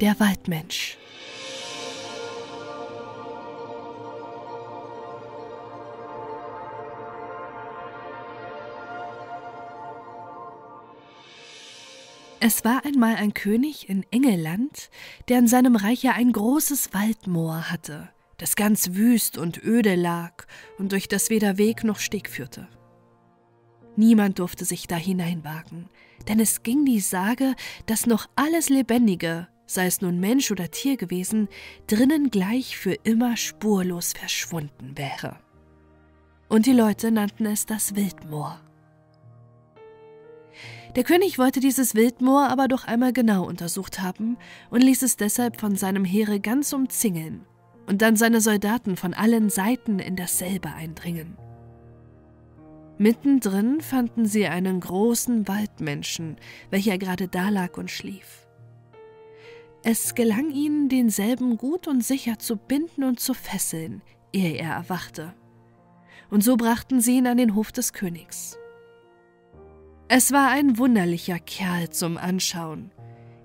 Der Waldmensch. Es war einmal ein König in Engelland, der in seinem Reiche ein großes Waldmoor hatte, das ganz wüst und öde lag und durch das weder Weg noch Steg führte. Niemand durfte sich da hineinwagen, denn es ging die Sage, dass noch alles Lebendige, sei es nun Mensch oder Tier gewesen, drinnen gleich für immer spurlos verschwunden wäre. Und die Leute nannten es das Wildmoor. Der König wollte dieses Wildmoor aber doch einmal genau untersucht haben und ließ es deshalb von seinem Heere ganz umzingeln und dann seine Soldaten von allen Seiten in dasselbe eindringen. Mittendrin fanden sie einen großen Waldmenschen, welcher gerade da lag und schlief. Es gelang ihnen, denselben gut und sicher zu binden und zu fesseln, ehe er erwachte. Und so brachten sie ihn an den Hof des Königs. Es war ein wunderlicher Kerl zum Anschauen.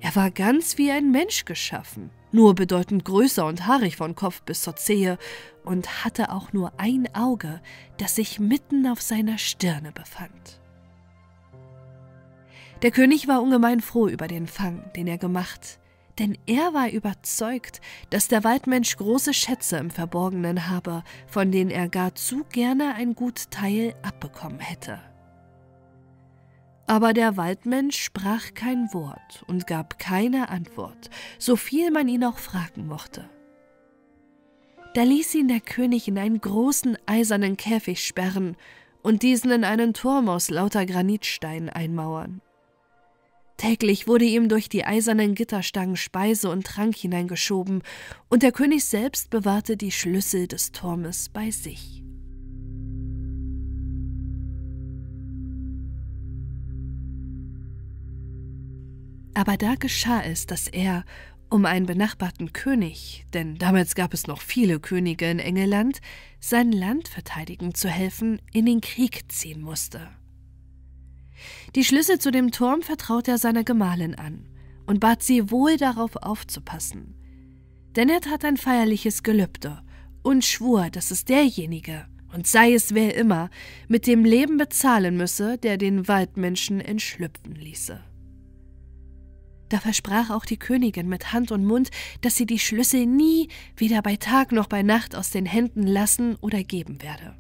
Er war ganz wie ein Mensch geschaffen, nur bedeutend größer und haarig von Kopf bis zur Zehe und hatte auch nur ein Auge, das sich mitten auf seiner Stirne befand. Der König war ungemein froh über den Fang, den er gemacht, denn er war überzeugt, dass der Waldmensch große Schätze im Verborgenen habe, von denen er gar zu gerne ein gut Teil abbekommen hätte. Aber der Waldmensch sprach kein Wort und gab keine Antwort, so viel man ihn auch fragen mochte. Da ließ ihn der König in einen großen eisernen Käfig sperren und diesen in einen Turm aus lauter Granitsteinen einmauern. Täglich wurde ihm durch die eisernen Gitterstangen Speise und Trank hineingeschoben, und der König selbst bewahrte die Schlüssel des Turmes bei sich. Aber da geschah es, dass er, um einen benachbarten König, denn damals gab es noch viele Könige in Engeland, sein Land verteidigen zu helfen, in den Krieg ziehen musste. Die Schlüssel zu dem Turm vertraute er seiner Gemahlin an und bat sie wohl darauf aufzupassen. Denn er tat ein feierliches Gelübde und schwur, dass es derjenige, und sei es wer immer, mit dem Leben bezahlen müsse, der den Waldmenschen entschlüpfen ließe. Da versprach auch die Königin mit Hand und Mund, dass sie die Schlüssel nie, weder bei Tag noch bei Nacht, aus den Händen lassen oder geben werde.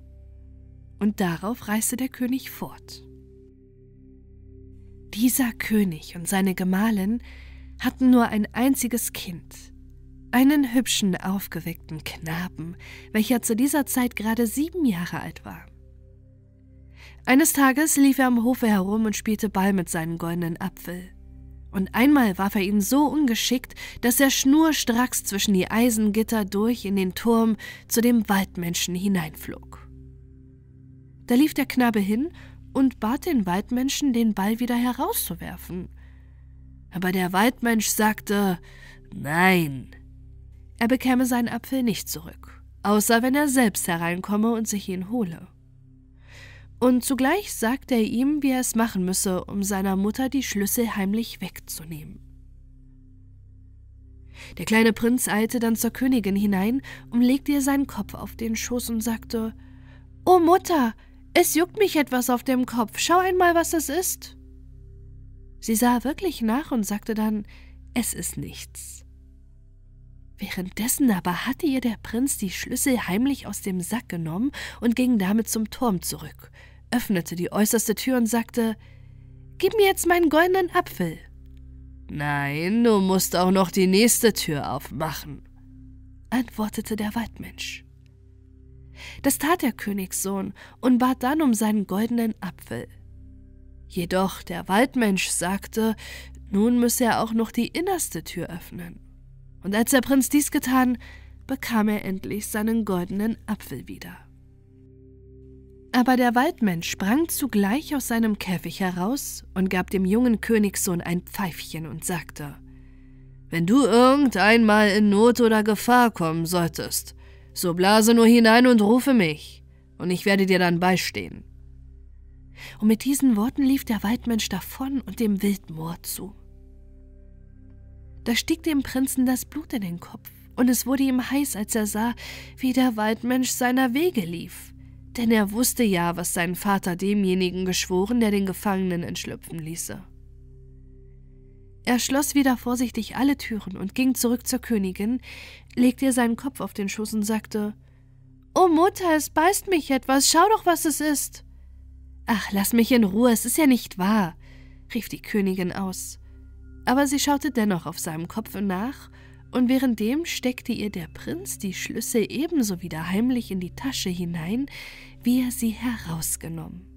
Und darauf reiste der König fort. Dieser König und seine Gemahlin hatten nur ein einziges Kind, einen hübschen, aufgeweckten Knaben, welcher zu dieser Zeit gerade sieben Jahre alt war. Eines Tages lief er am Hofe herum und spielte Ball mit seinem goldenen Apfel und einmal warf er ihn so ungeschickt, dass er schnurstracks zwischen die Eisengitter durch in den Turm zu dem Waldmenschen hineinflog. Da lief der Knabe hin und bat den Waldmenschen, den Ball wieder herauszuwerfen. Aber der Waldmensch sagte Nein. Er bekäme seinen Apfel nicht zurück, außer wenn er selbst hereinkomme und sich ihn hole und zugleich sagte er ihm, wie er es machen müsse, um seiner Mutter die Schlüssel heimlich wegzunehmen. Der kleine Prinz eilte dann zur Königin hinein und legte ihr seinen Kopf auf den Schoß und sagte O Mutter, es juckt mich etwas auf dem Kopf, schau einmal, was es ist. Sie sah wirklich nach und sagte dann Es ist nichts. Währenddessen aber hatte ihr der Prinz die Schlüssel heimlich aus dem Sack genommen und ging damit zum Turm zurück, öffnete die äußerste Tür und sagte Gib mir jetzt meinen goldenen Apfel. Nein, du musst auch noch die nächste Tür aufmachen, antwortete der Waldmensch. Das tat der Königssohn und bat dann um seinen goldenen Apfel. Jedoch der Waldmensch sagte, nun müsse er auch noch die innerste Tür öffnen. Und als der Prinz dies getan, bekam er endlich seinen goldenen Apfel wieder. Aber der Waldmensch sprang zugleich aus seinem Käfig heraus und gab dem jungen Königssohn ein Pfeifchen und sagte Wenn du irgendeinmal in Not oder Gefahr kommen solltest, so blase nur hinein und rufe mich, und ich werde dir dann beistehen. Und mit diesen Worten lief der Waldmensch davon und dem Wildmoor zu. Da stieg dem Prinzen das Blut in den Kopf, und es wurde ihm heiß, als er sah, wie der Waldmensch seiner Wege lief. Denn er wusste ja, was sein Vater demjenigen geschworen, der den Gefangenen entschlüpfen ließe. Er schloss wieder vorsichtig alle Türen und ging zurück zur Königin, legte ihr seinen Kopf auf den Schoß und sagte Oh Mutter, es beißt mich etwas, schau doch, was es ist. Ach, lass mich in Ruhe, es ist ja nicht wahr, rief die Königin aus. Aber sie schaute dennoch auf seinem Kopfe nach, und währenddem steckte ihr der Prinz die Schlüssel ebenso wieder heimlich in die Tasche hinein, wie er sie herausgenommen.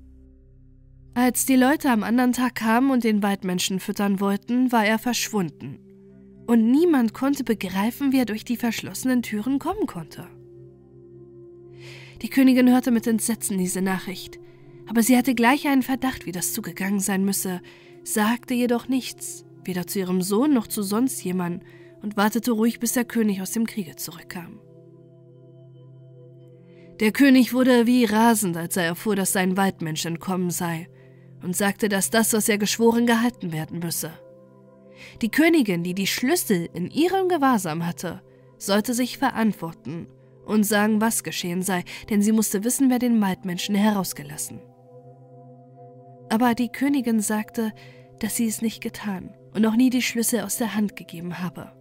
Als die Leute am anderen Tag kamen und den Waldmenschen füttern wollten, war er verschwunden. Und niemand konnte begreifen, wie er durch die verschlossenen Türen kommen konnte. Die Königin hörte mit Entsetzen diese Nachricht, aber sie hatte gleich einen Verdacht, wie das zugegangen sein müsse, sagte jedoch nichts, weder zu ihrem Sohn noch zu sonst jemand, und wartete ruhig, bis der König aus dem Kriege zurückkam. Der König wurde wie rasend, als er erfuhr, dass sein Waldmensch entkommen sei, und sagte, dass das, was er geschworen, gehalten werden müsse. Die Königin, die die Schlüssel in ihrem Gewahrsam hatte, sollte sich verantworten und sagen, was geschehen sei, denn sie musste wissen, wer den Waldmenschen herausgelassen. Aber die Königin sagte, dass sie es nicht getan und noch nie die Schlüssel aus der Hand gegeben habe.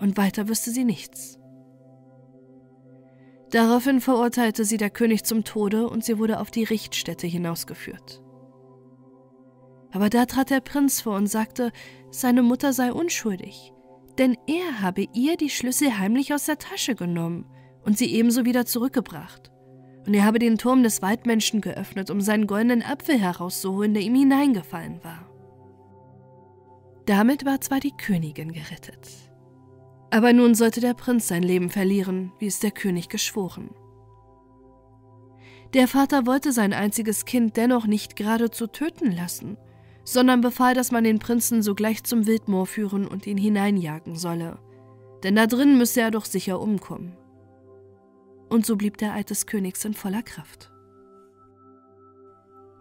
Und weiter wüsste sie nichts. Daraufhin verurteilte sie der König zum Tode und sie wurde auf die Richtstätte hinausgeführt. Aber da trat der Prinz vor und sagte, seine Mutter sei unschuldig, denn er habe ihr die Schlüssel heimlich aus der Tasche genommen und sie ebenso wieder zurückgebracht. Und er habe den Turm des Waldmenschen geöffnet, um seinen goldenen Apfel herauszuholen, der ihm hineingefallen war. Damit war zwar die Königin gerettet, aber nun sollte der Prinz sein Leben verlieren, wie es der König geschworen. Der Vater wollte sein einziges Kind dennoch nicht geradezu töten lassen, sondern befahl, dass man den Prinzen sogleich zum Wildmoor führen und ihn hineinjagen solle, denn da drin müsse er doch sicher umkommen und so blieb der Eid des Königs in voller Kraft.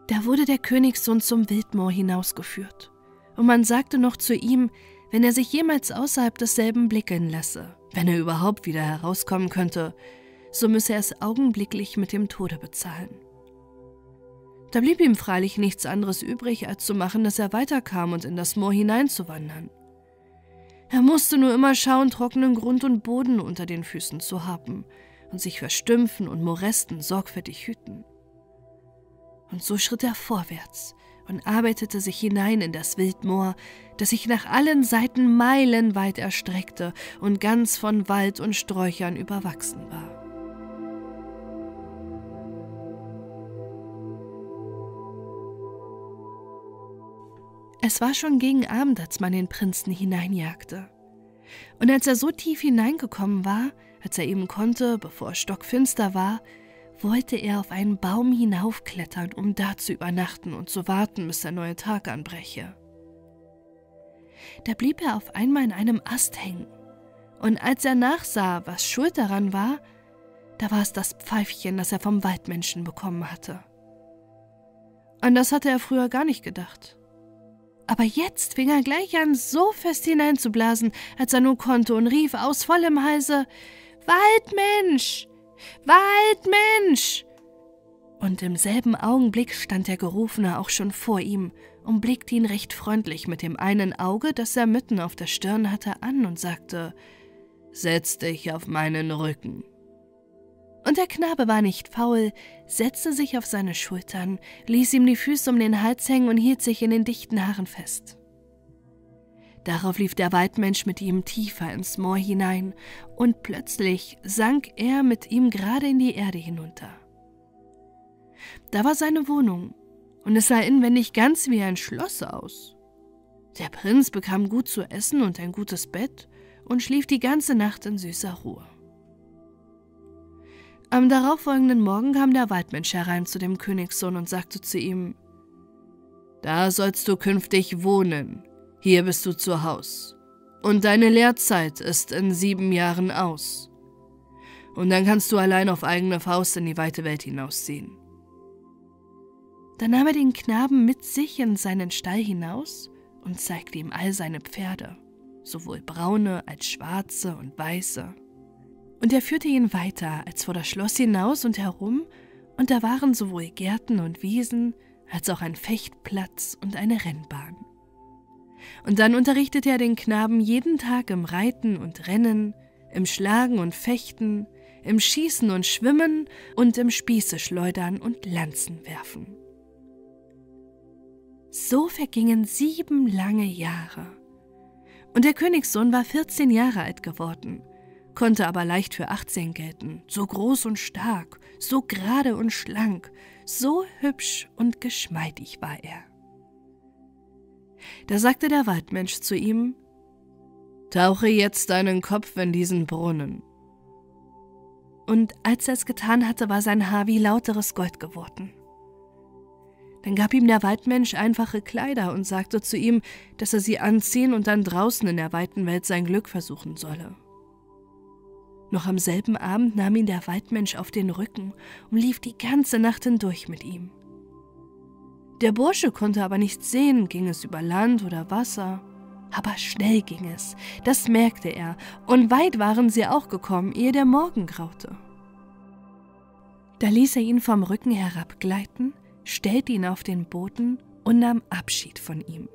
Da wurde der Königssohn zum Wildmoor hinausgeführt, und man sagte noch zu ihm, wenn er sich jemals außerhalb desselben blicken lasse, wenn er überhaupt wieder herauskommen könnte, so müsse er es augenblicklich mit dem Tode bezahlen. Da blieb ihm freilich nichts anderes übrig, als zu machen, dass er weiterkam und in das Moor hineinzuwandern. Er musste nur immer schauen, trockenen Grund und Boden unter den Füßen zu haben, und sich vor Stümpfen und Moresten sorgfältig hüten. Und so schritt er vorwärts und arbeitete sich hinein in das Wildmoor, das sich nach allen Seiten meilenweit erstreckte und ganz von Wald und Sträuchern überwachsen war. Es war schon gegen Abend, als man den Prinzen hineinjagte. Und als er so tief hineingekommen war, als er eben konnte, bevor es stockfinster war, wollte er auf einen Baum hinaufklettern, um da zu übernachten und zu warten, bis der neue Tag anbreche. Da blieb er auf einmal in einem Ast hängen, und als er nachsah, was schuld daran war, da war es das Pfeifchen, das er vom Waldmenschen bekommen hatte. An das hatte er früher gar nicht gedacht. Aber jetzt fing er gleich an, so fest hineinzublasen, als er nur konnte, und rief aus vollem Halse Waldmensch! Waldmensch! Und im selben Augenblick stand der Gerufene auch schon vor ihm und blickte ihn recht freundlich mit dem einen Auge, das er mitten auf der Stirn hatte, an und sagte Setz dich auf meinen Rücken. Und der Knabe war nicht faul, setzte sich auf seine Schultern, ließ ihm die Füße um den Hals hängen und hielt sich in den dichten Haaren fest. Darauf lief der Waldmensch mit ihm tiefer ins Moor hinein, und plötzlich sank er mit ihm gerade in die Erde hinunter. Da war seine Wohnung, und es sah inwendig ganz wie ein Schloss aus. Der Prinz bekam gut zu essen und ein gutes Bett und schlief die ganze Nacht in süßer Ruhe. Am darauffolgenden Morgen kam der Waldmensch herein zu dem Königssohn und sagte zu ihm, Da sollst du künftig wohnen, hier bist du zu Haus. Und deine Lehrzeit ist in sieben Jahren aus. Und dann kannst du allein auf eigene Faust in die weite Welt hinausziehen. Dann nahm er den Knaben mit sich in seinen Stall hinaus und zeigte ihm all seine Pferde, sowohl braune als schwarze und weiße. Und er führte ihn weiter als vor das Schloss hinaus und herum, und da waren sowohl Gärten und Wiesen als auch ein Fechtplatz und eine Rennbahn. Und dann unterrichtete er den Knaben jeden Tag im Reiten und Rennen, im Schlagen und Fechten, im Schießen und Schwimmen und im Spießeschleudern und Lanzenwerfen. So vergingen sieben lange Jahre. Und der Königssohn war 14 Jahre alt geworden, konnte aber leicht für 18 gelten, so groß und stark, so gerade und schlank, so hübsch und geschmeidig war er. Da sagte der Waldmensch zu ihm, Tauche jetzt deinen Kopf in diesen Brunnen. Und als er es getan hatte, war sein Haar wie lauteres Gold geworden. Dann gab ihm der Waldmensch einfache Kleider und sagte zu ihm, dass er sie anziehen und dann draußen in der weiten Welt sein Glück versuchen solle. Noch am selben Abend nahm ihn der Waldmensch auf den Rücken und lief die ganze Nacht hindurch mit ihm. Der Bursche konnte aber nichts sehen, ging es über Land oder Wasser. Aber schnell ging es, das merkte er, und weit waren sie auch gekommen, ehe der Morgen graute. Da ließ er ihn vom Rücken herabgleiten, stellte ihn auf den Boden und nahm Abschied von ihm.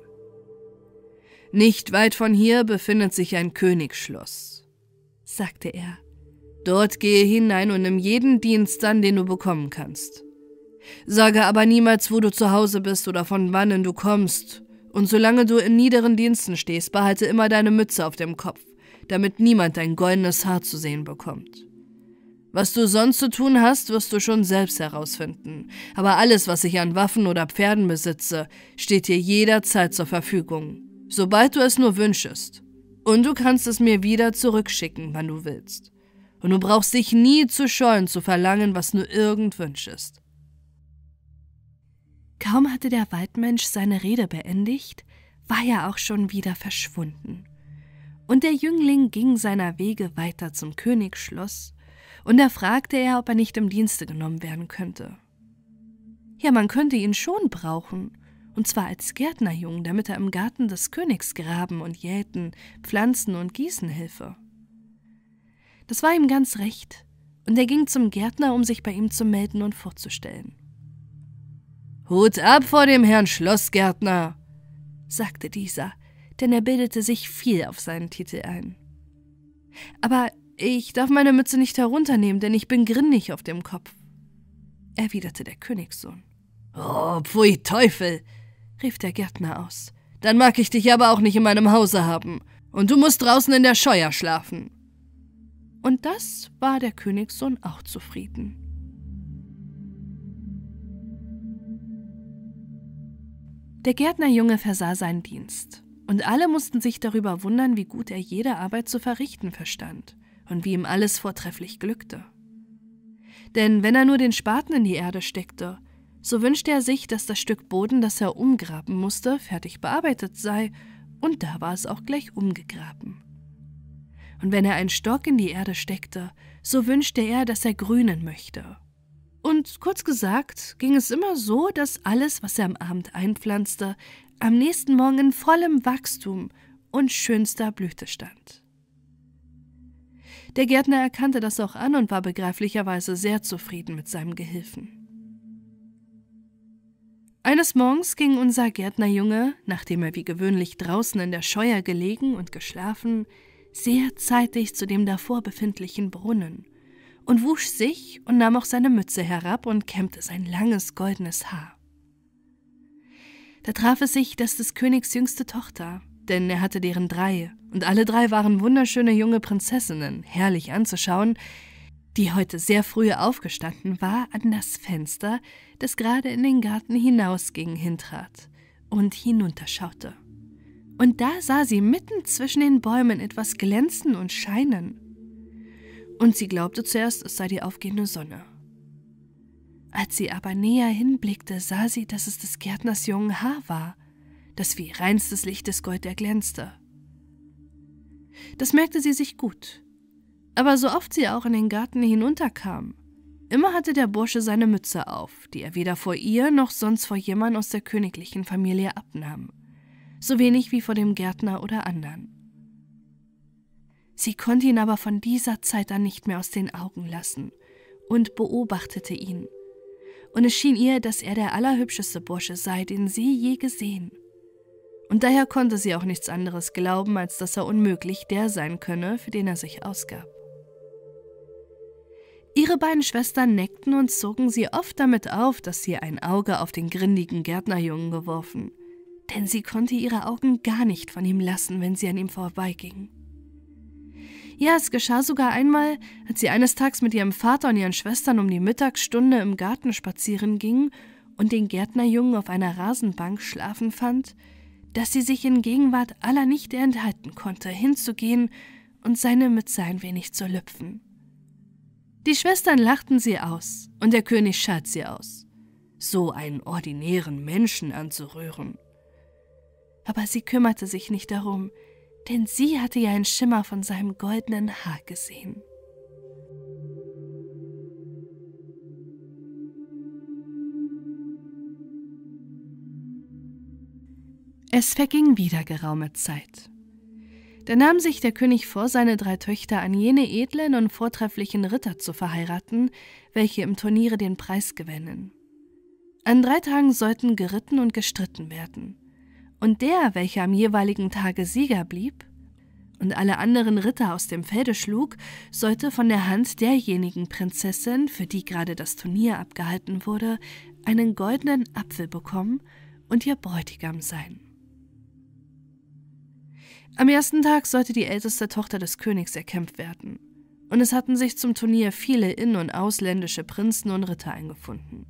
Nicht weit von hier befindet sich ein Königsschloss, sagte er. Dort gehe hinein und nimm jeden Dienst an, den du bekommen kannst. Sage aber niemals, wo du zu Hause bist oder von wannen du kommst. Und solange du in niederen Diensten stehst, behalte immer deine Mütze auf dem Kopf, damit niemand dein goldenes Haar zu sehen bekommt. Was du sonst zu tun hast, wirst du schon selbst herausfinden. Aber alles, was ich an Waffen oder Pferden besitze, steht dir jederzeit zur Verfügung, sobald du es nur wünschest. Und du kannst es mir wieder zurückschicken, wann du willst. Und du brauchst dich nie zu scheuen, zu verlangen, was nur irgend wünschest. Kaum hatte der Waldmensch seine Rede beendigt, war er auch schon wieder verschwunden. Und der Jüngling ging seiner Wege weiter zum Königsschloss, und da fragte er, ob er nicht im Dienste genommen werden könnte. Ja, man könnte ihn schon brauchen, und zwar als Gärtnerjung, damit er im Garten des Königs graben und jäten, pflanzen und gießen helfe. Das war ihm ganz recht, und er ging zum Gärtner, um sich bei ihm zu melden und vorzustellen. Hut ab vor dem Herrn Schlossgärtner, sagte dieser, denn er bildete sich viel auf seinen Titel ein. Aber ich darf meine Mütze nicht herunternehmen, denn ich bin grinnig auf dem Kopf, erwiderte der Königssohn. Oh, pfui Teufel, rief der Gärtner aus. Dann mag ich dich aber auch nicht in meinem Hause haben, und du musst draußen in der Scheuer schlafen. Und das war der Königssohn auch zufrieden. Der Gärtnerjunge versah seinen Dienst, und alle mussten sich darüber wundern, wie gut er jede Arbeit zu verrichten verstand und wie ihm alles vortrefflich glückte. Denn wenn er nur den Spaten in die Erde steckte, so wünschte er sich, dass das Stück Boden, das er umgraben musste, fertig bearbeitet sei, und da war es auch gleich umgegraben. Und wenn er einen Stock in die Erde steckte, so wünschte er, dass er grünen möchte. Und kurz gesagt ging es immer so, dass alles, was er am Abend einpflanzte, am nächsten Morgen in vollem Wachstum und schönster Blüte stand. Der Gärtner erkannte das auch an und war begreiflicherweise sehr zufrieden mit seinem Gehilfen. Eines Morgens ging unser Gärtnerjunge, nachdem er wie gewöhnlich draußen in der Scheuer gelegen und geschlafen, sehr zeitig zu dem davor befindlichen Brunnen und wusch sich und nahm auch seine Mütze herab und kämmte sein langes goldenes Haar. Da traf es sich, dass des Königs jüngste Tochter, denn er hatte deren drei, und alle drei waren wunderschöne junge Prinzessinnen, herrlich anzuschauen, die heute sehr früh aufgestanden war, an das Fenster, das gerade in den Garten hinausging, hintrat und hinunterschaute. Und da sah sie mitten zwischen den Bäumen etwas glänzen und scheinen. Und sie glaubte zuerst, es sei die aufgehende Sonne. Als sie aber näher hinblickte, sah sie, dass es des Gärtners jungen Haar war, das wie reinstes Lichtes Gold erglänzte. Das merkte sie sich gut. Aber so oft sie auch in den Garten hinunterkam, immer hatte der Bursche seine Mütze auf, die er weder vor ihr noch sonst vor jemand aus der königlichen Familie abnahm, so wenig wie vor dem Gärtner oder anderen. Sie konnte ihn aber von dieser Zeit an nicht mehr aus den Augen lassen und beobachtete ihn. Und es schien ihr, dass er der allerhübscheste Bursche sei, den sie je gesehen. Und daher konnte sie auch nichts anderes glauben, als dass er unmöglich der sein könne, für den er sich ausgab. Ihre beiden Schwestern neckten und zogen sie oft damit auf, dass sie ein Auge auf den grindigen Gärtnerjungen geworfen, denn sie konnte ihre Augen gar nicht von ihm lassen, wenn sie an ihm vorbeiging. Ja, es geschah sogar einmal, als sie eines Tages mit ihrem Vater und ihren Schwestern um die Mittagsstunde im Garten spazieren ging und den Gärtnerjungen auf einer Rasenbank schlafen fand, dass sie sich in Gegenwart aller nicht enthalten konnte, hinzugehen und seine Mütze ein wenig zu lüpfen. Die Schwestern lachten sie aus, und der König schalt sie aus, so einen ordinären Menschen anzurühren. Aber sie kümmerte sich nicht darum, denn sie hatte ja einen Schimmer von seinem goldenen Haar gesehen. Es verging wieder geraume Zeit. Da nahm sich der König vor, seine drei Töchter an jene edlen und vortrefflichen Ritter zu verheiraten, welche im Turniere den Preis gewinnen. An drei Tagen sollten geritten und gestritten werden. Und der, welcher am jeweiligen Tage Sieger blieb und alle anderen Ritter aus dem Felde schlug, sollte von der Hand derjenigen Prinzessin, für die gerade das Turnier abgehalten wurde, einen goldenen Apfel bekommen und ihr Bräutigam sein. Am ersten Tag sollte die älteste Tochter des Königs erkämpft werden, und es hatten sich zum Turnier viele in- und ausländische Prinzen und Ritter eingefunden.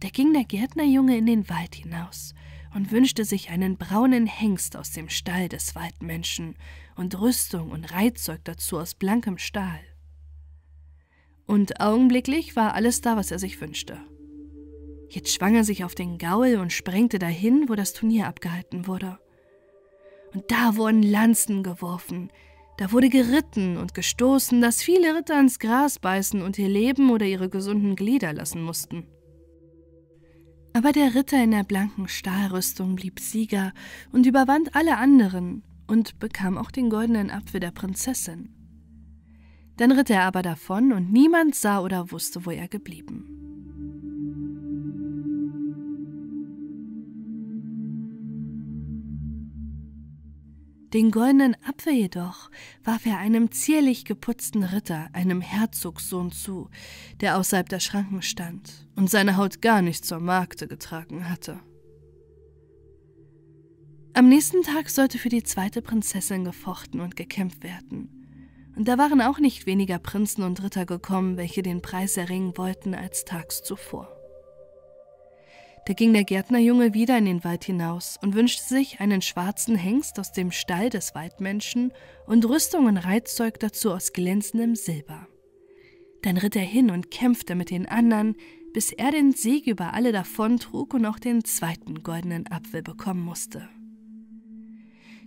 Da ging der Gärtnerjunge in den Wald hinaus und wünschte sich einen braunen Hengst aus dem Stall des Waldmenschen und Rüstung und Reitzeug dazu aus blankem Stahl. Und augenblicklich war alles da, was er sich wünschte. Jetzt schwang er sich auf den Gaul und sprengte dahin, wo das Turnier abgehalten wurde. Und da wurden Lanzen geworfen, da wurde geritten und gestoßen, dass viele Ritter ins Gras beißen und ihr Leben oder ihre gesunden Glieder lassen mussten. Aber der Ritter in der blanken Stahlrüstung blieb Sieger und überwand alle anderen und bekam auch den goldenen Apfel der Prinzessin. Dann ritt er aber davon und niemand sah oder wusste, wo er geblieben. Den goldenen Apfel jedoch warf er einem zierlich geputzten Ritter, einem Herzogssohn zu, der außerhalb der Schranken stand und seine Haut gar nicht zur Magde getragen hatte. Am nächsten Tag sollte für die zweite Prinzessin gefochten und gekämpft werden. Und da waren auch nicht weniger Prinzen und Ritter gekommen, welche den Preis erringen wollten als tags zuvor. Da ging der Gärtnerjunge wieder in den Wald hinaus und wünschte sich einen schwarzen Hengst aus dem Stall des Waldmenschen und Rüstung und Reitzeug dazu aus glänzendem Silber. Dann ritt er hin und kämpfte mit den anderen, bis er den Sieg über alle davontrug und auch den zweiten goldenen Apfel bekommen musste.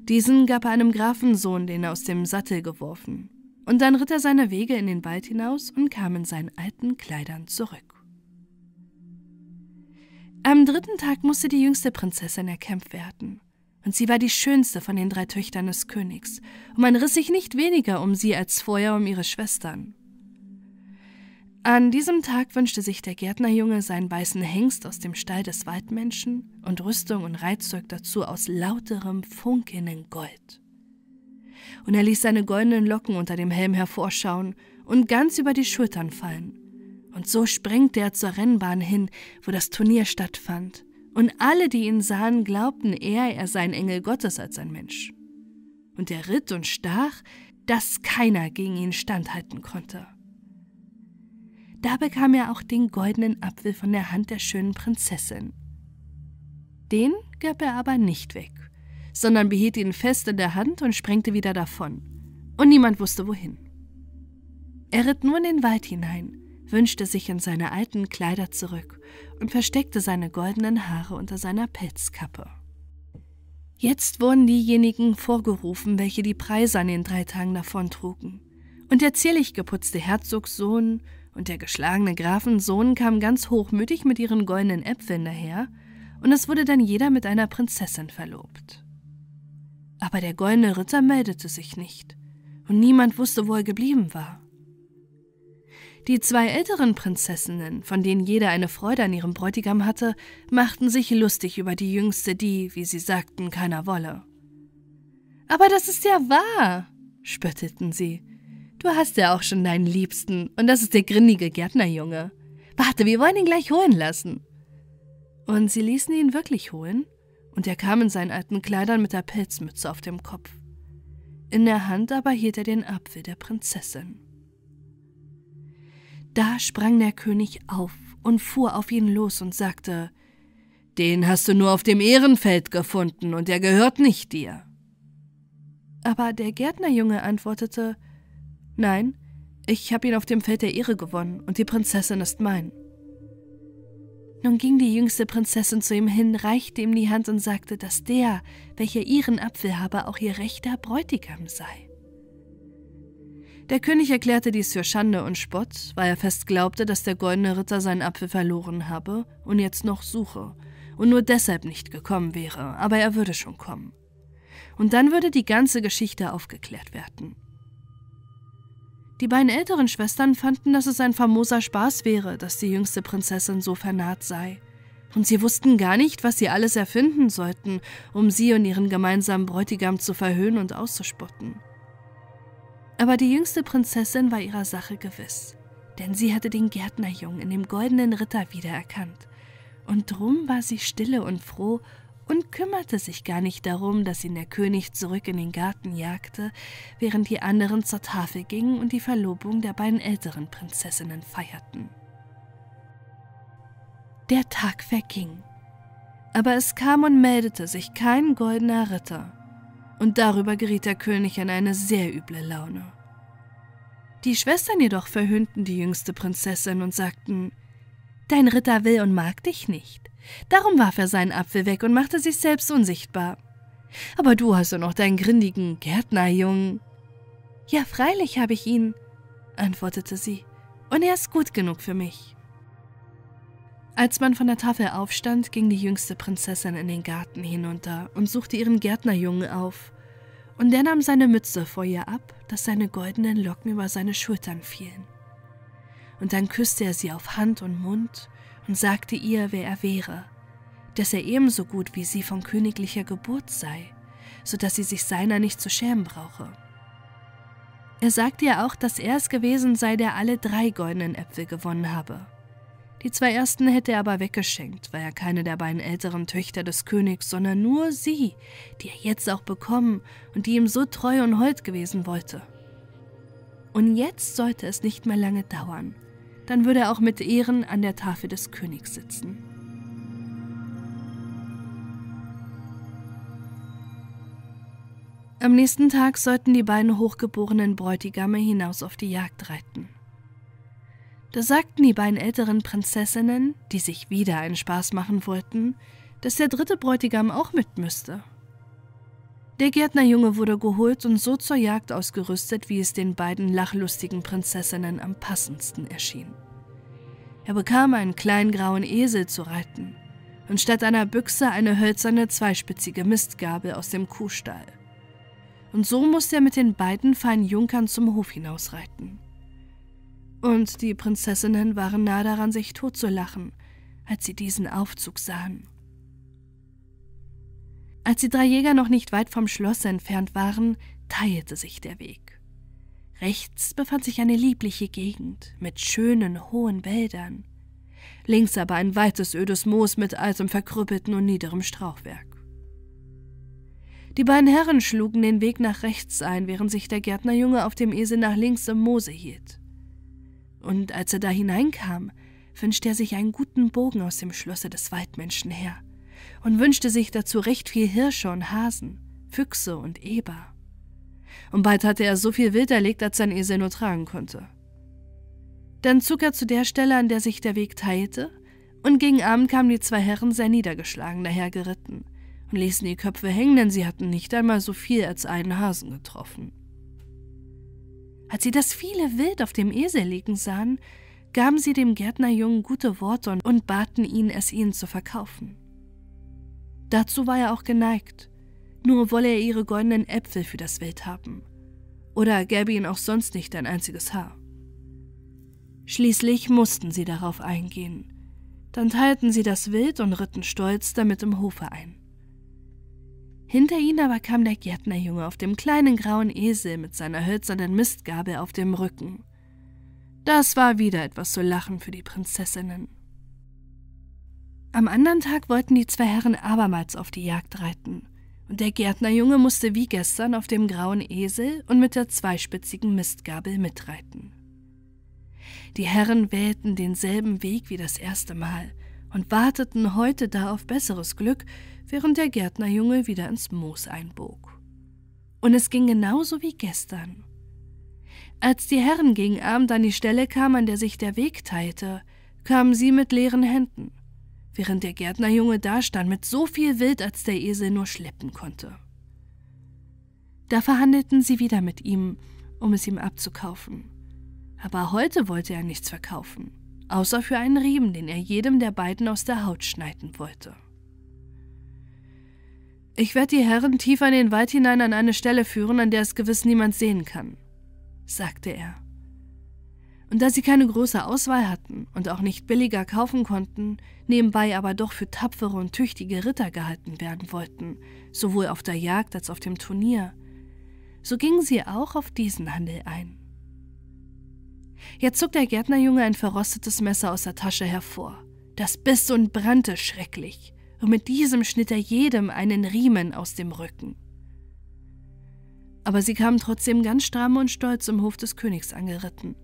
Diesen gab er einem Grafensohn, den er aus dem Sattel geworfen, und dann ritt er seine Wege in den Wald hinaus und kam in seinen alten Kleidern zurück. Am dritten Tag musste die jüngste Prinzessin erkämpft werden. Und sie war die schönste von den drei Töchtern des Königs, und man riss sich nicht weniger um sie als vorher um ihre Schwestern. An diesem Tag wünschte sich der Gärtnerjunge seinen weißen Hengst aus dem Stall des Waldmenschen und Rüstung und Reitzeug dazu aus lauterem, funkelnden Gold. Und er ließ seine goldenen Locken unter dem Helm hervorschauen und ganz über die Schultern fallen und so sprengte er zur Rennbahn hin, wo das Turnier stattfand. Und alle, die ihn sahen, glaubten eher, er sei ein Engel Gottes als ein Mensch. Und er ritt und stach, dass keiner gegen ihn standhalten konnte. Da bekam er auch den goldenen Apfel von der Hand der schönen Prinzessin. Den gab er aber nicht weg, sondern behielt ihn fest in der Hand und sprengte wieder davon. Und niemand wusste wohin. Er ritt nur in den Wald hinein wünschte sich in seine alten Kleider zurück und versteckte seine goldenen Haare unter seiner Pelzkappe. Jetzt wurden diejenigen vorgerufen, welche die Preise an den drei Tagen davontrugen. Und der zierlich geputzte Herzogssohn und der geschlagene Grafensohn kamen ganz hochmütig mit ihren goldenen Äpfeln daher, und es wurde dann jeder mit einer Prinzessin verlobt. Aber der goldene Ritter meldete sich nicht, und niemand wusste, wo er geblieben war. Die zwei älteren Prinzessinnen, von denen jede eine Freude an ihrem Bräutigam hatte, machten sich lustig über die jüngste, die, wie sie sagten, keiner wolle. Aber das ist ja wahr, spöttelten sie. Du hast ja auch schon deinen Liebsten, und das ist der grindige Gärtnerjunge. Warte, wir wollen ihn gleich holen lassen. Und sie ließen ihn wirklich holen, und er kam in seinen alten Kleidern mit der Pelzmütze auf dem Kopf. In der Hand aber hielt er den Apfel der Prinzessin. Da sprang der König auf und fuhr auf ihn los und sagte Den hast du nur auf dem Ehrenfeld gefunden, und er gehört nicht dir. Aber der Gärtnerjunge antwortete Nein, ich habe ihn auf dem Feld der Ehre gewonnen, und die Prinzessin ist mein. Nun ging die jüngste Prinzessin zu ihm hin, reichte ihm die Hand und sagte, dass der, welcher ihren Apfel habe, auch ihr rechter Bräutigam sei. Der König erklärte dies für Schande und Spott, weil er fest glaubte, dass der goldene Ritter seinen Apfel verloren habe und jetzt noch suche und nur deshalb nicht gekommen wäre, aber er würde schon kommen. Und dann würde die ganze Geschichte aufgeklärt werden. Die beiden älteren Schwestern fanden, dass es ein famoser Spaß wäre, dass die jüngste Prinzessin so vernaht sei. Und sie wussten gar nicht, was sie alles erfinden sollten, um sie und ihren gemeinsamen Bräutigam zu verhöhnen und auszuspotten. Aber die jüngste Prinzessin war ihrer Sache gewiss, denn sie hatte den Gärtnerjungen in dem goldenen Ritter wiedererkannt, und drum war sie stille und froh und kümmerte sich gar nicht darum, dass ihn der König zurück in den Garten jagte, während die anderen zur Tafel gingen und die Verlobung der beiden älteren Prinzessinnen feierten. Der Tag verging, aber es kam und meldete sich kein goldener Ritter, und darüber geriet der König in eine sehr üble Laune. Die Schwestern jedoch verhöhnten die jüngste Prinzessin und sagten, Dein Ritter will und mag dich nicht. Darum warf er seinen Apfel weg und machte sich selbst unsichtbar. Aber du hast doch noch deinen grindigen Gärtnerjungen. Ja, freilich habe ich ihn, antwortete sie, und er ist gut genug für mich. Als man von der Tafel aufstand, ging die jüngste Prinzessin in den Garten hinunter und suchte ihren Gärtnerjungen auf, und der nahm seine Mütze vor ihr ab, dass seine goldenen Locken über seine Schultern fielen. Und dann küsste er sie auf Hand und Mund und sagte ihr, wer er wäre, dass er ebenso gut wie sie von königlicher Geburt sei, so dass sie sich seiner nicht zu schämen brauche. Er sagte ihr auch, dass er es gewesen sei, der alle drei goldenen Äpfel gewonnen habe. Die zwei ersten hätte er aber weggeschenkt, weil er keine der beiden älteren Töchter des Königs, sondern nur sie, die er jetzt auch bekommen und die ihm so treu und hold gewesen wollte. Und jetzt sollte es nicht mehr lange dauern, dann würde er auch mit Ehren an der Tafel des Königs sitzen. Am nächsten Tag sollten die beiden hochgeborenen Bräutigame hinaus auf die Jagd reiten. Da sagten die beiden älteren Prinzessinnen, die sich wieder einen Spaß machen wollten, dass der dritte Bräutigam auch mit müsste. Der Gärtnerjunge wurde geholt und so zur Jagd ausgerüstet, wie es den beiden lachlustigen Prinzessinnen am passendsten erschien. Er bekam einen kleinen grauen Esel zu reiten und statt einer Büchse eine hölzerne zweispitzige Mistgabel aus dem Kuhstall. Und so musste er mit den beiden feinen Junkern zum Hof hinausreiten. Und die Prinzessinnen waren nah daran, sich totzulachen, als sie diesen Aufzug sahen. Als die drei Jäger noch nicht weit vom Schloss entfernt waren, teilte sich der Weg. Rechts befand sich eine liebliche Gegend mit schönen, hohen Wäldern, links aber ein weites ödes Moos mit altem, verkrüppelten und niederem Strauchwerk. Die beiden Herren schlugen den Weg nach rechts ein, während sich der Gärtnerjunge auf dem Esel nach links im Moose hielt. Und als er da hineinkam, wünschte er sich einen guten Bogen aus dem Schlosse des Waldmenschen her – und wünschte sich dazu recht viel Hirsche und Hasen, Füchse und Eber. Und bald hatte er so viel Wild erlegt, als sein Esel nur tragen konnte. Dann zog er zu der Stelle, an der sich der Weg teilte, und gegen Abend kamen die zwei Herren sehr niedergeschlagen dahergeritten und ließen die Köpfe hängen, denn sie hatten nicht einmal so viel als einen Hasen getroffen. Als sie das viele Wild auf dem Esel liegen sahen, gaben sie dem Gärtnerjungen gute Worte und baten ihn, es ihnen zu verkaufen. Dazu war er auch geneigt, nur wolle er ihre goldenen Äpfel für das Wild haben. Oder gäbe ihn auch sonst nicht ein einziges Haar. Schließlich mussten sie darauf eingehen. Dann teilten sie das Wild und ritten stolz damit im Hofe ein. Hinter ihnen aber kam der Gärtnerjunge auf dem kleinen grauen Esel mit seiner hölzernen Mistgabel auf dem Rücken. Das war wieder etwas zu lachen für die Prinzessinnen. Am anderen Tag wollten die zwei Herren abermals auf die Jagd reiten, und der Gärtnerjunge musste wie gestern auf dem grauen Esel und mit der zweispitzigen Mistgabel mitreiten. Die Herren wählten denselben Weg wie das erste Mal und warteten heute da auf besseres Glück, während der Gärtnerjunge wieder ins Moos einbog. Und es ging genauso wie gestern. Als die Herren gegen Abend an die Stelle kamen, an der sich der Weg teilte, kamen sie mit leeren Händen, während der Gärtnerjunge dastand mit so viel Wild, als der Esel nur schleppen konnte. Da verhandelten sie wieder mit ihm, um es ihm abzukaufen. Aber heute wollte er nichts verkaufen, außer für einen Riemen, den er jedem der beiden aus der Haut schneiden wollte. Ich werde die Herren tiefer in den Wald hinein an eine Stelle führen, an der es gewiss niemand sehen kann, sagte er. Und da sie keine große Auswahl hatten und auch nicht billiger kaufen konnten, nebenbei aber doch für tapfere und tüchtige Ritter gehalten werden wollten, sowohl auf der Jagd als auf dem Turnier, so gingen sie auch auf diesen Handel ein. Jetzt zog der Gärtnerjunge ein verrostetes Messer aus der Tasche hervor. Das biss und brannte schrecklich, und mit diesem schnitt er jedem einen Riemen aus dem Rücken. Aber sie kamen trotzdem ganz stramm und stolz im Hof des Königs angeritten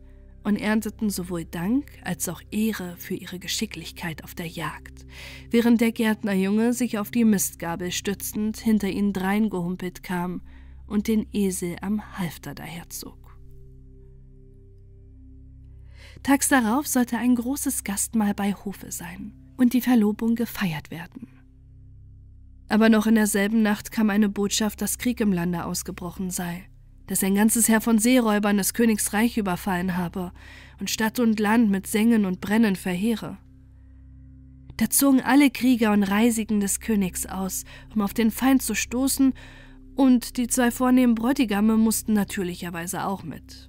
und ernteten sowohl Dank als auch Ehre für ihre Geschicklichkeit auf der Jagd, während der Gärtnerjunge sich auf die Mistgabel stützend hinter ihnen dreingehumpelt kam und den Esel am Halfter daherzog. Tags darauf sollte ein großes Gastmahl bei Hofe sein und die Verlobung gefeiert werden. Aber noch in derselben Nacht kam eine Botschaft, dass Krieg im Lande ausgebrochen sei, dass ein ganzes Heer von Seeräubern das Königsreich überfallen habe und Stadt und Land mit Sengen und Brennen verheere. Da zogen alle Krieger und Reisigen des Königs aus, um auf den Feind zu stoßen, und die zwei vornehmen Bräutigame mussten natürlicherweise auch mit.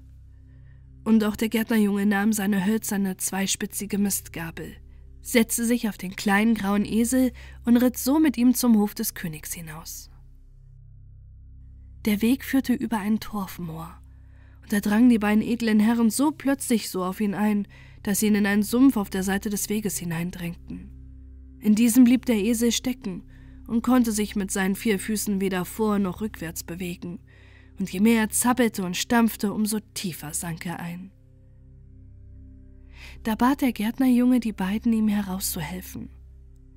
Und auch der Gärtnerjunge nahm seine hölzerne, zweispitzige Mistgabel, setzte sich auf den kleinen grauen Esel und ritt so mit ihm zum Hof des Königs hinaus. Der Weg führte über ein Torfmoor, und da drangen die beiden edlen Herren so plötzlich so auf ihn ein, dass sie ihn in einen Sumpf auf der Seite des Weges hineindrängten. In diesem blieb der Esel stecken und konnte sich mit seinen vier Füßen weder vor noch rückwärts bewegen, und je mehr er zappelte und stampfte, umso tiefer sank er ein. Da bat der Gärtnerjunge die beiden, ihm herauszuhelfen.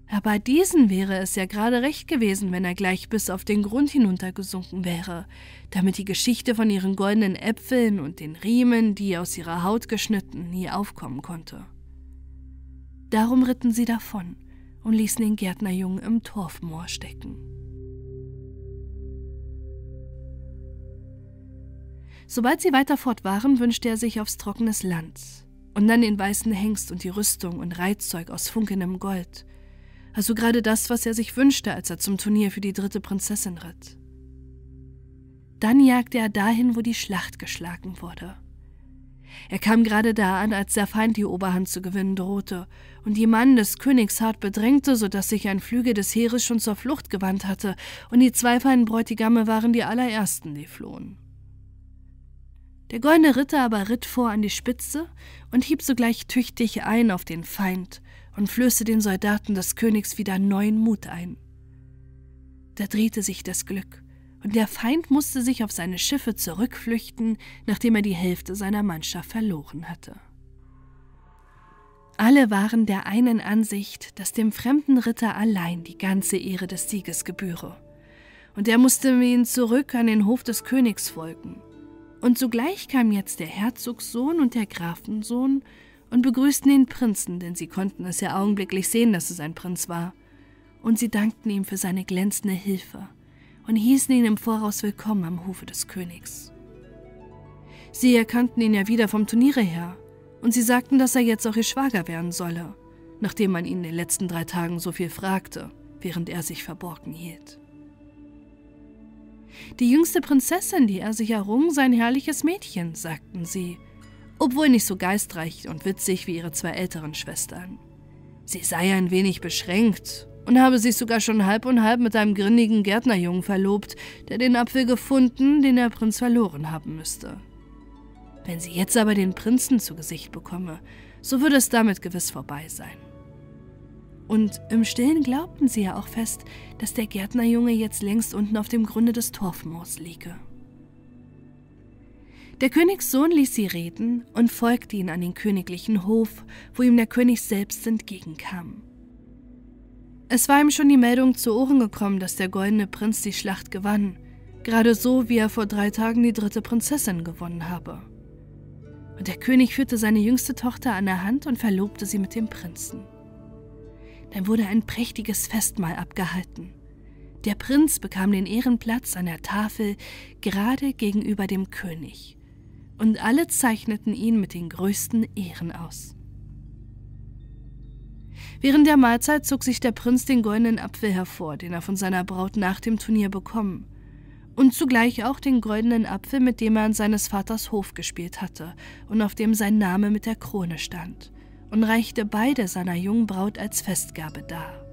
Aber diesen wäre es ja gerade recht gewesen, wenn er gleich bis auf den Grund hinuntergesunken wäre, damit die Geschichte von ihren goldenen Äpfeln und den Riemen, die aus ihrer Haut geschnitten, nie aufkommen konnte. Darum ritten sie davon und ließen den Gärtnerjungen im Torfmoor stecken. Sobald sie weiter fort waren, wünschte er sich aufs trockenes Land, und dann den weißen Hengst und die Rüstung und Reitzeug aus funkelndem Gold. Also gerade das, was er sich wünschte, als er zum Turnier für die dritte Prinzessin ritt. Dann jagte er dahin, wo die Schlacht geschlagen wurde. Er kam gerade da an, als der Feind die Oberhand zu gewinnen drohte und die Mann des Königs hart bedrängte, so dass sich ein Flügel des Heeres schon zur Flucht gewandt hatte, und die zwei feinen Bräutigame waren die allerersten, die flohen. Der goldene Ritter aber ritt vor an die Spitze und hieb sogleich tüchtig ein auf den Feind und flößte den Soldaten des Königs wieder neuen Mut ein. Da drehte sich das Glück, und der Feind musste sich auf seine Schiffe zurückflüchten, nachdem er die Hälfte seiner Mannschaft verloren hatte. Alle waren der einen Ansicht, dass dem fremden Ritter allein die ganze Ehre des Sieges gebühre, und er musste ihn zurück an den Hof des Königs folgen und sogleich kamen jetzt der Herzogssohn und der Grafensohn und begrüßten den Prinzen, denn sie konnten es ja augenblicklich sehen, dass es ein Prinz war. Und sie dankten ihm für seine glänzende Hilfe und hießen ihn im Voraus willkommen am Hofe des Königs. Sie erkannten ihn ja wieder vom Turniere her, und sie sagten, dass er jetzt auch ihr Schwager werden solle, nachdem man ihn in den letzten drei Tagen so viel fragte, während er sich verborgen hielt. Die jüngste Prinzessin, die er sich errungen, sei ein herrliches Mädchen, sagten sie, obwohl nicht so geistreich und witzig wie ihre zwei älteren Schwestern. Sie sei ein wenig beschränkt und habe sich sogar schon halb und halb mit einem grinnigen Gärtnerjungen verlobt, der den Apfel gefunden, den der Prinz verloren haben müsste. Wenn sie jetzt aber den Prinzen zu Gesicht bekomme, so würde es damit gewiss vorbei sein. Und im Stillen glaubten sie ja auch fest, dass der Gärtnerjunge jetzt längst unten auf dem Grunde des Torfmoors liege. Der Königssohn ließ sie reden und folgte ihnen an den königlichen Hof, wo ihm der König selbst entgegenkam. Es war ihm schon die Meldung zu Ohren gekommen, dass der goldene Prinz die Schlacht gewann, gerade so wie er vor drei Tagen die dritte Prinzessin gewonnen habe. Und der König führte seine jüngste Tochter an der Hand und verlobte sie mit dem Prinzen. Dann wurde ein prächtiges Festmahl abgehalten. Der Prinz bekam den Ehrenplatz an der Tafel gerade gegenüber dem König, und alle zeichneten ihn mit den größten Ehren aus. Während der Mahlzeit zog sich der Prinz den goldenen Apfel hervor, den er von seiner Braut nach dem Turnier bekommen, und zugleich auch den goldenen Apfel, mit dem er an seines Vaters Hof gespielt hatte und auf dem sein Name mit der Krone stand, und reichte beide seiner jungen Braut als Festgabe dar.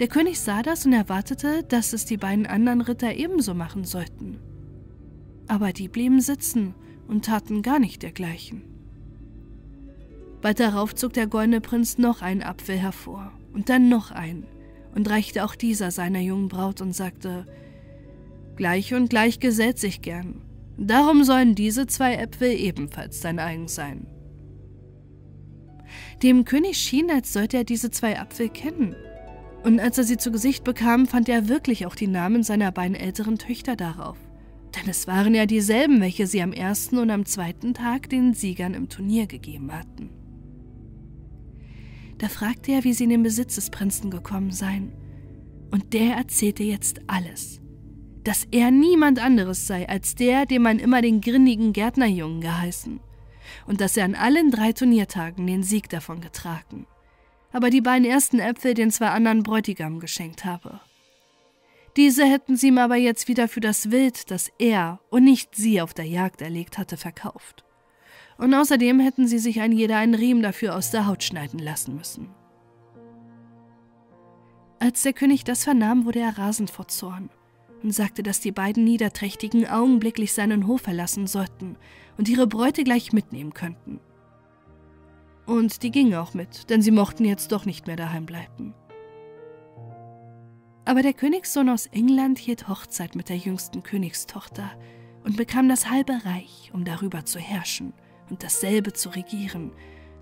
Der König sah das und erwartete, dass es die beiden anderen Ritter ebenso machen sollten. Aber die blieben sitzen und taten gar nicht dergleichen. Bald darauf zog der goldene Prinz noch einen Apfel hervor und dann noch einen und reichte auch dieser seiner jungen Braut und sagte, Gleich und gleich gesellt sich gern. Darum sollen diese zwei Äpfel ebenfalls dein eigen sein. Dem König schien, als sollte er diese zwei Apfel kennen. Und als er sie zu Gesicht bekam, fand er wirklich auch die Namen seiner beiden älteren Töchter darauf. Denn es waren ja dieselben, welche sie am ersten und am zweiten Tag den Siegern im Turnier gegeben hatten. Da fragte er, wie sie in den Besitz des Prinzen gekommen seien. Und der erzählte jetzt alles. Dass er niemand anderes sei als der, dem man immer den grinnigen Gärtnerjungen geheißen. Und dass er an allen drei Turniertagen den Sieg davon getragen. Aber die beiden ersten Äpfel den zwei anderen Bräutigam geschenkt habe. Diese hätten sie ihm aber jetzt wieder für das Wild, das er und nicht sie auf der Jagd erlegt hatte, verkauft und außerdem hätten sie sich ein jeder einen Riemen dafür aus der Haut schneiden lassen müssen. Als der König das vernahm, wurde er rasend vor Zorn und sagte, dass die beiden Niederträchtigen augenblicklich seinen Hof verlassen sollten und ihre Bräute gleich mitnehmen könnten. Und die gingen auch mit, denn sie mochten jetzt doch nicht mehr daheim bleiben. Aber der Königssohn aus England hielt Hochzeit mit der jüngsten Königstochter und bekam das halbe Reich, um darüber zu herrschen – und dasselbe zu regieren,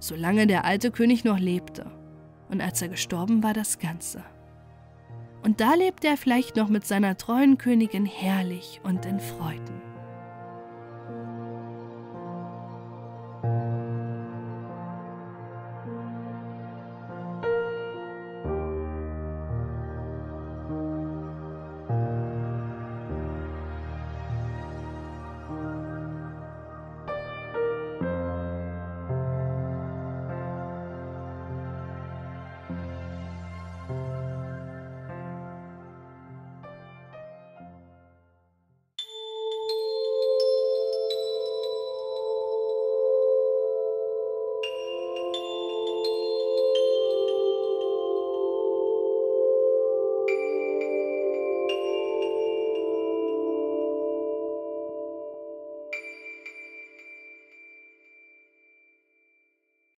solange der alte König noch lebte. Und als er gestorben war, das Ganze. Und da lebte er vielleicht noch mit seiner treuen Königin herrlich und in Freuden.